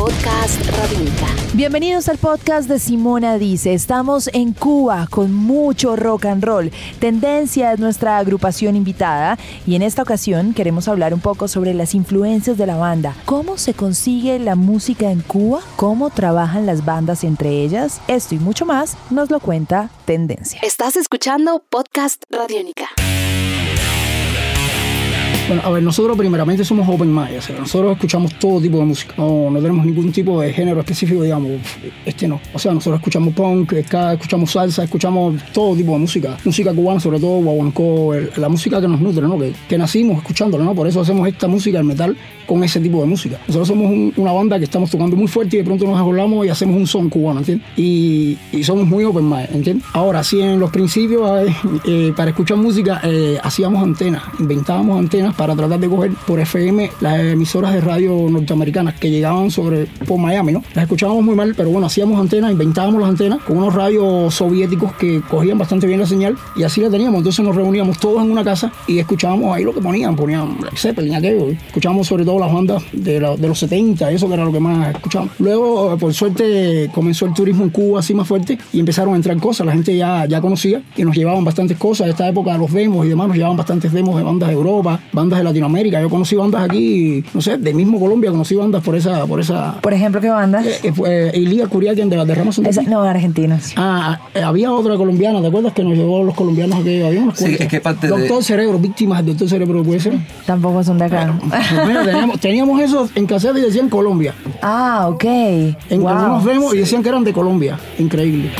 Podcast Radiónica. Bienvenidos al podcast de Simona Dice. Estamos en Cuba con mucho rock and roll. Tendencia es nuestra agrupación invitada y en esta ocasión queremos hablar un poco sobre las influencias de la banda. ¿Cómo se consigue la música en Cuba? ¿Cómo trabajan las bandas entre ellas? Esto y mucho más nos lo cuenta Tendencia. Estás escuchando Podcast Radiónica. Bueno, a ver, nosotros primeramente somos open mind, o sea, nosotros escuchamos todo tipo de música, no, no tenemos ningún tipo de género específico, digamos, este no. O sea, nosotros escuchamos punk, ska, escuchamos salsa, escuchamos todo tipo de música, música cubana, sobre todo guaguancó, la música que nos nutre, ¿no? Que, que nacimos escuchándola, ¿no? Por eso hacemos esta música, el metal, con ese tipo de música. Nosotros somos un- una banda que estamos tocando muy fuerte y de pronto nos acordamos y hacemos un son cubano, ¿entiendes? Y, y somos muy open mind, ¿entiendes? Ahora, sí, en los principios, eh, eh, para escuchar música, eh, hacíamos antenas, inventábamos antenas para tratar de coger por FM las emisoras de radio norteamericanas que llegaban sobre por Miami, ¿no? Las escuchábamos muy mal, pero bueno, hacíamos antenas, inventábamos las antenas con unos radios soviéticos que cogían bastante bien la señal y así la teníamos. Entonces nos reuníamos todos en una casa y escuchábamos ahí lo que ponían, ponían Zeppelin, aquello. Escuchábamos sobre todo las bandas de, la- los 70, eso que era lo que más escuchábamos. Luego, por suerte, comenzó el turismo en Cuba así más fuerte y empezaron a entrar cosas. La gente ya, ya conocía y nos llevaban bastantes cosas. Esta época los demos y demás nos llevaban bastantes demos de bandas de Europa, bandas de Latinoamérica. Yo conocí bandas aquí, no sé, de mismo Colombia, conocí bandas por esa, por esa. Por ejemplo, ¿qué banda? Eh, eh, fue Elia Curiaquian de las derramas son de Esa- no, argentinos. Ah, eh, había otra colombiana, ¿te acuerdas que nos llevó los colombianos aquí? Había unas Sí, es que parte de- Doctor Cerebro, víctimas del Doctor Cerebro, puede ser. Tampoco son de acá. Bueno, teníamos, teníamos eso en cassette y decían Colombia. ah, ok. En Wow. algunos demos y decían que eran de Colombia. Increíble.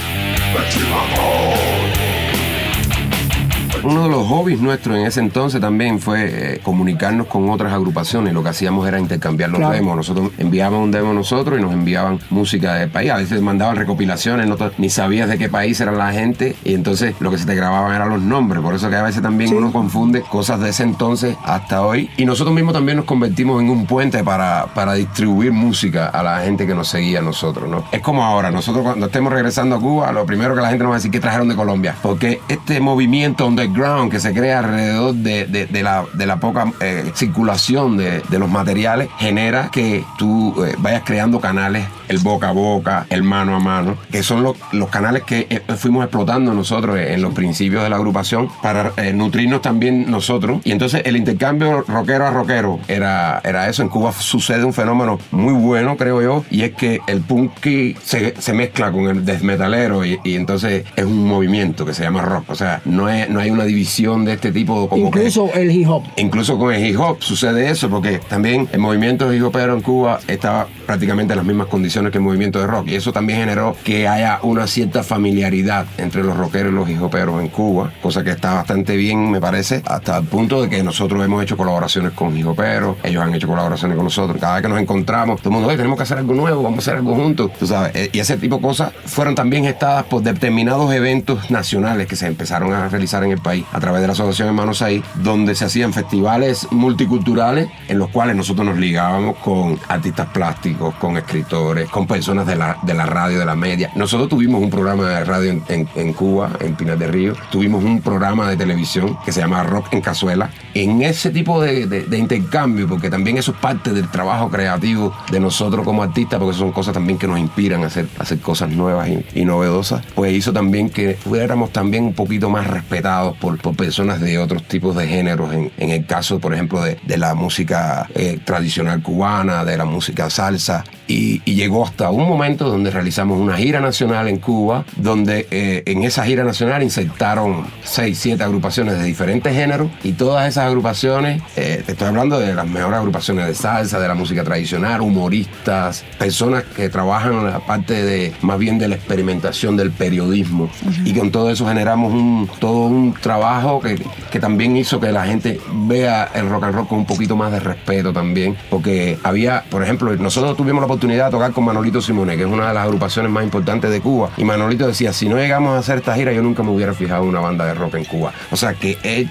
Uno de los hobbies nuestros en ese entonces también fue eh, comunicarnos con otras agrupaciones. Lo que hacíamos era intercambiar los Claro. demos. Nosotros enviábamos un demo nosotros y nos enviaban música del país. A veces mandaban recopilaciones, no ni sabías de qué país era la gente y entonces lo que se te grababan eran los nombres. Por eso que a veces también uno confunde cosas de ese entonces hasta hoy. Y nosotros mismos también nos convertimos en un puente para, para distribuir música a la gente que nos seguía a nosotros. ¿no? Es como ahora, nosotros cuando estemos regresando a Cuba, lo primero que la gente nos va a decir que trajeron de Colombia. Porque este movimiento underground que se crea alrededor de, de- la, de la poca eh, circulación de, de los materiales genera que tú eh, vayas creando canales, el boca a boca, el mano a mano, que son los, canales que eh, fuimos explotando nosotros en los principios de la agrupación para nutrirnos también nosotros. Y entonces el intercambio rockero a rockero era, era eso. En Cuba sucede un fenómeno muy bueno, creo yo, y es que el punky se, se mezcla con el death metalero y, y entonces es un movimiento que se llama rock. O sea, no, es, no hay una división de este tipo como que- Incluso el hip hop. Incluso con el hip hop sucede eso, porque también el movimiento hip hopero en Cuba estaba prácticamente en las mismas condiciones que el movimiento de rock. Y eso también generó que haya una cierta familiaridad entre los rockeros y los hip hoperos en Cuba, cosa que está bastante bien, me parece, hasta el punto de que nosotros hemos hecho colaboraciones con hip hoperos, ellos han hecho colaboraciones con nosotros. Cada vez que nos encontramos, todo el mundo, oye, tenemos que hacer algo nuevo, vamos a hacer algo juntos, tú sabes. Eh, Y ese tipo de cosas fueron también gestadas por determinados eventos nacionales que se empezaron a realizar en el país a través de la Asociación Hermanos Ahí, donde se hacían festivales multiculturales en los cuales nosotros nos ligábamos con artistas plásticos, con escritores, con personas de la, de la radio, de la media. Nosotros tuvimos un programa de radio en, en- Cuba, en Pinar de Río, tuvimos un programa de televisión que se llama Rock en Cazuela. En ese tipo de, de- intercambio, porque también eso es parte del trabajo creativo de nosotros como artistas, porque son cosas también que nos inspiran a hacer, hacer cosas nuevas y, y novedosas, pues hizo también que fuéramos también un poquito más respetados por, por personas de otros tipos de géneros, en, en el caso, por ejemplo, de, de la música eh, tradicional cubana, de la música salsa, y, y llegó hasta un momento donde realizamos una gira nacional en Cuba, donde eh, en esa gira nacional insertaron seis, siete agrupaciones de diferentes géneros, y todas esas agrupaciones, eh, te estoy hablando de las mejores agrupaciones de salsa, de la música tradicional, humoristas, personas que trabajan en la parte de más bien de la experimentación del periodismo, y con todo eso generamos un, todo un trabajo que, que también hizo que la gente vea el rock and roll con un poquito más de respeto también, porque había, por ejemplo, nosotros tuvimos la oportunidad de tocar con Manolito Simone, que es una de las agrupaciones más importantes de Cuba, y Manolito decía, si no llegamos a hacer esta gira, yo nunca me hubiera fijado en una banda de rock en Cuba. O sea que él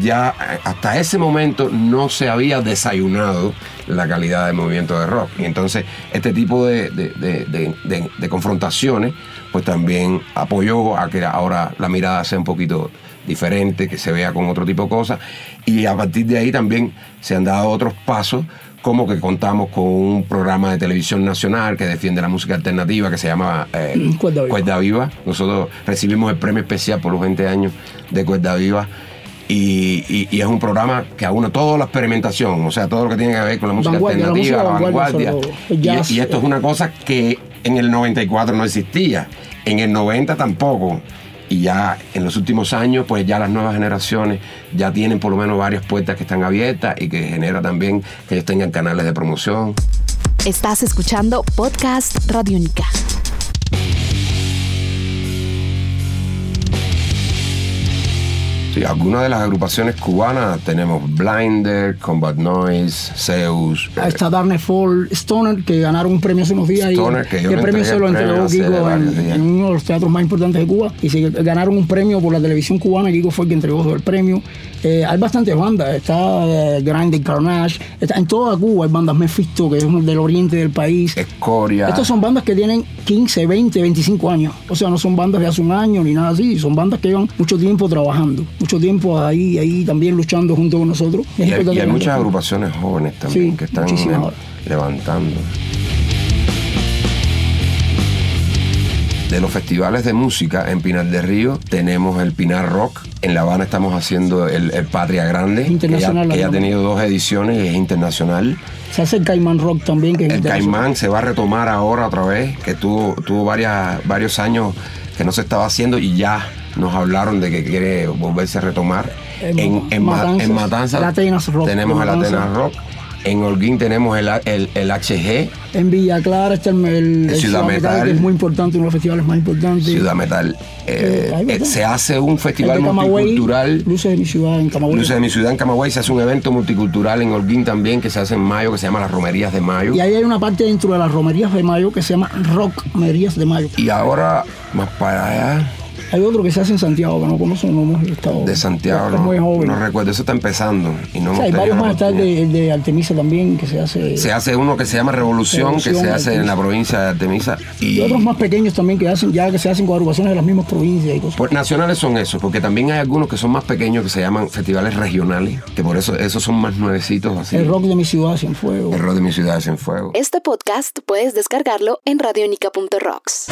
ya hasta ese momento no se había desayunado la calidad del movimiento de rock. Y entonces este tipo de- de- de confrontaciones pues también apoyó a que ahora la mirada sea un poquito diferente, que se vea con otro tipo de cosas. Y a partir de ahí también se han dado otros pasos, como que contamos con un programa de televisión nacional que defiende la música alternativa, que se llama eh, Cuerda Viva. Cuerda Viva. Nosotros recibimos el premio especial por los 20 años de Cuerda Viva. Y, y- y es un programa que aúna toda la experimentación, o sea, todo lo que tiene que ver con la música Vanguardia, la alternativa, música la vanguardia, y esto es una cosa que en el 94 no existía, en el 90 tampoco. Y ya en los últimos años, pues ya las nuevas generaciones ya tienen por lo menos varias puertas que están abiertas y que genera también que ellos tengan canales de promoción. Estás escuchando Podcast Radiónica. Sí, algunas de las agrupaciones cubanas tenemos Blinder, Combat Noise, Zeus. Ahí está Darne Fall, Stoner, que ganaron un premio hace unos días. Stoner, y que yo el premio se lo entregó Kiko en, uno de los teatros más importantes de Cuba. Y se ganaron un premio por la televisión cubana. Kiko fue el que entregó el premio. Eh, hay bastantes bandas. Está eh, Grinding Carnage. Está, en toda Cuba hay bandas Mephisto, que es del oriente del país. Escoria. Estas son bandas que tienen 15, 20, 25 años. O sea, no son bandas de hace un año ni nada así. Son bandas que llevan mucho tiempo trabajando. Mucho tiempo ahí, ahí también luchando junto con nosotros. Es Y hay, y muchas agrupaciones jóvenes también Sí, que están levantando. De los festivales de música en Pinar del Río tenemos el Pinar Rock. En La Habana estamos haciendo el, el Patria Grande, que ya, Internacional, que ya ha tenido dos ediciones y es internacional. Se hace el Caimán Rock también, que es El. Caimán se va a retomar ahora otra vez, que tuvo, tuvo varias, varios años que no se estaba haciendo y ya nos hablaron de que quiere volverse a retomar. En En, en, Ma- Matanzas, en Matanzas Rock, tenemos en el. Atenas Rock. En Holguín tenemos el, el, el HG, En Villa Clara está el, el- Ciudad Metal. que es muy importante, uno de los festivales más importantes. Ciudad Metal. Eh, Eh, eh, se hace un festival multicultural. Luces de mi ciudad en Camagüey. Luces de mi ciudad en Camagüey se hace un evento multicultural en Holguín también que se hace en mayo, que se llama las Romerías de Mayo. Y ahí hay una parte dentro de las romerías de mayo que se llama Rockmerías de Mayo. Y ahora, más para allá, Hay otro que se hace en Santiago, que no conozco, no hemos estado. de Santiago, Es no, muy joven. no recuerdo, eso está empezando. Y no O sea, hay varios más. Está de, de Artemisa también, que se hace. Se hace uno que se llama Revolución, que se hace en la provincia de Artemisa. Y, y otros más pequeños también que hacen, ya que se hacen con agrupaciones de las mismas provincias y cosas. Pues nacionales son esos, porque también hay algunos que son más pequeños que se llaman festivales regionales, que por eso esos son más nuevecitos así. el rock de mi ciudad, Cienfuegos. El rock de mi ciudad es en fuego. Este podcast puedes descargarlo en radionica.rocks.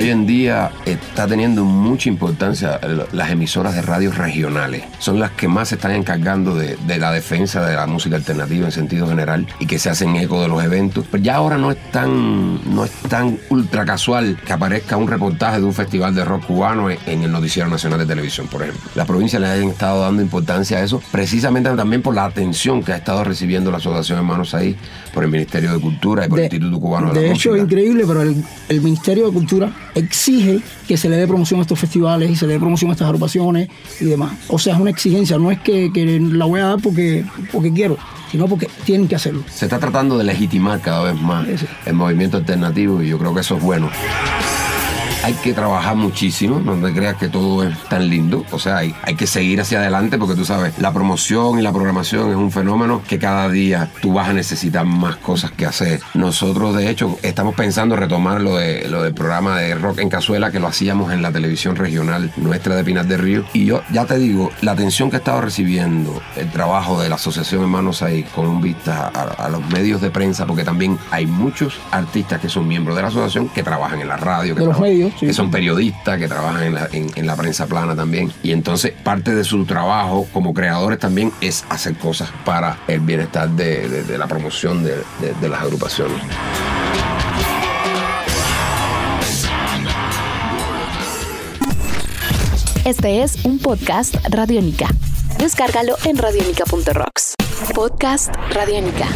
Hoy en día está teniendo mucha importancia las emisoras de radios regionales. Son las que más se están encargando de, de la defensa de la música alternativa en sentido general y que se hacen eco de los eventos. Pero ya ahora no es tan, no es tan ultra casual que aparezca un reportaje de un festival de rock cubano en, en el Noticiero Nacional de Televisión, por ejemplo. Las provincias le han estado dando importancia a eso, precisamente también por la atención que ha estado recibiendo la Asociación Hermanos ahí, por el Ministerio de Cultura y por el Instituto Cubano de, la de hecho, es Música. increíble, pero el, el Ministerio de Cultura exige que se le dé promoción a estos festivales y se le dé promoción a estas agrupaciones y demás. O sea, es una exigencia, no es que, que la voy a dar porque, porque quiero, sino porque tienen que hacerlo. Se está tratando de legitimar cada vez más Sí, sí. el movimiento alternativo y yo creo que eso es bueno. Hay que trabajar muchísimo, no te creas que todo es tan lindo. O sea, hay, hay que seguir hacia adelante porque tú sabes, la promoción y la programación es un fenómeno que cada día tú vas a necesitar más cosas que hacer. Nosotros, de hecho, estamos pensando retomar lo, de, lo del programa de rock en cazuela que lo hacíamos en la televisión regional nuestra de Pinar del Río. Y yo ya te digo, la atención que ha estado recibiendo el trabajo de la Asociación Hermanos ahí con vista a, a los medios de prensa, porque también hay muchos artistas que son miembros de la asociación que trabajan en la radio, que, De los trabajan- sí. que son periodistas, que trabajan en la, en- en la prensa plana también. Y entonces parte de su trabajo como creadores también es hacer cosas para el bienestar de, de- de la promoción de, de- de las agrupaciones. Este es un podcast Radiónica. Descárgalo en radionica.rocks. Podcast Radiónica.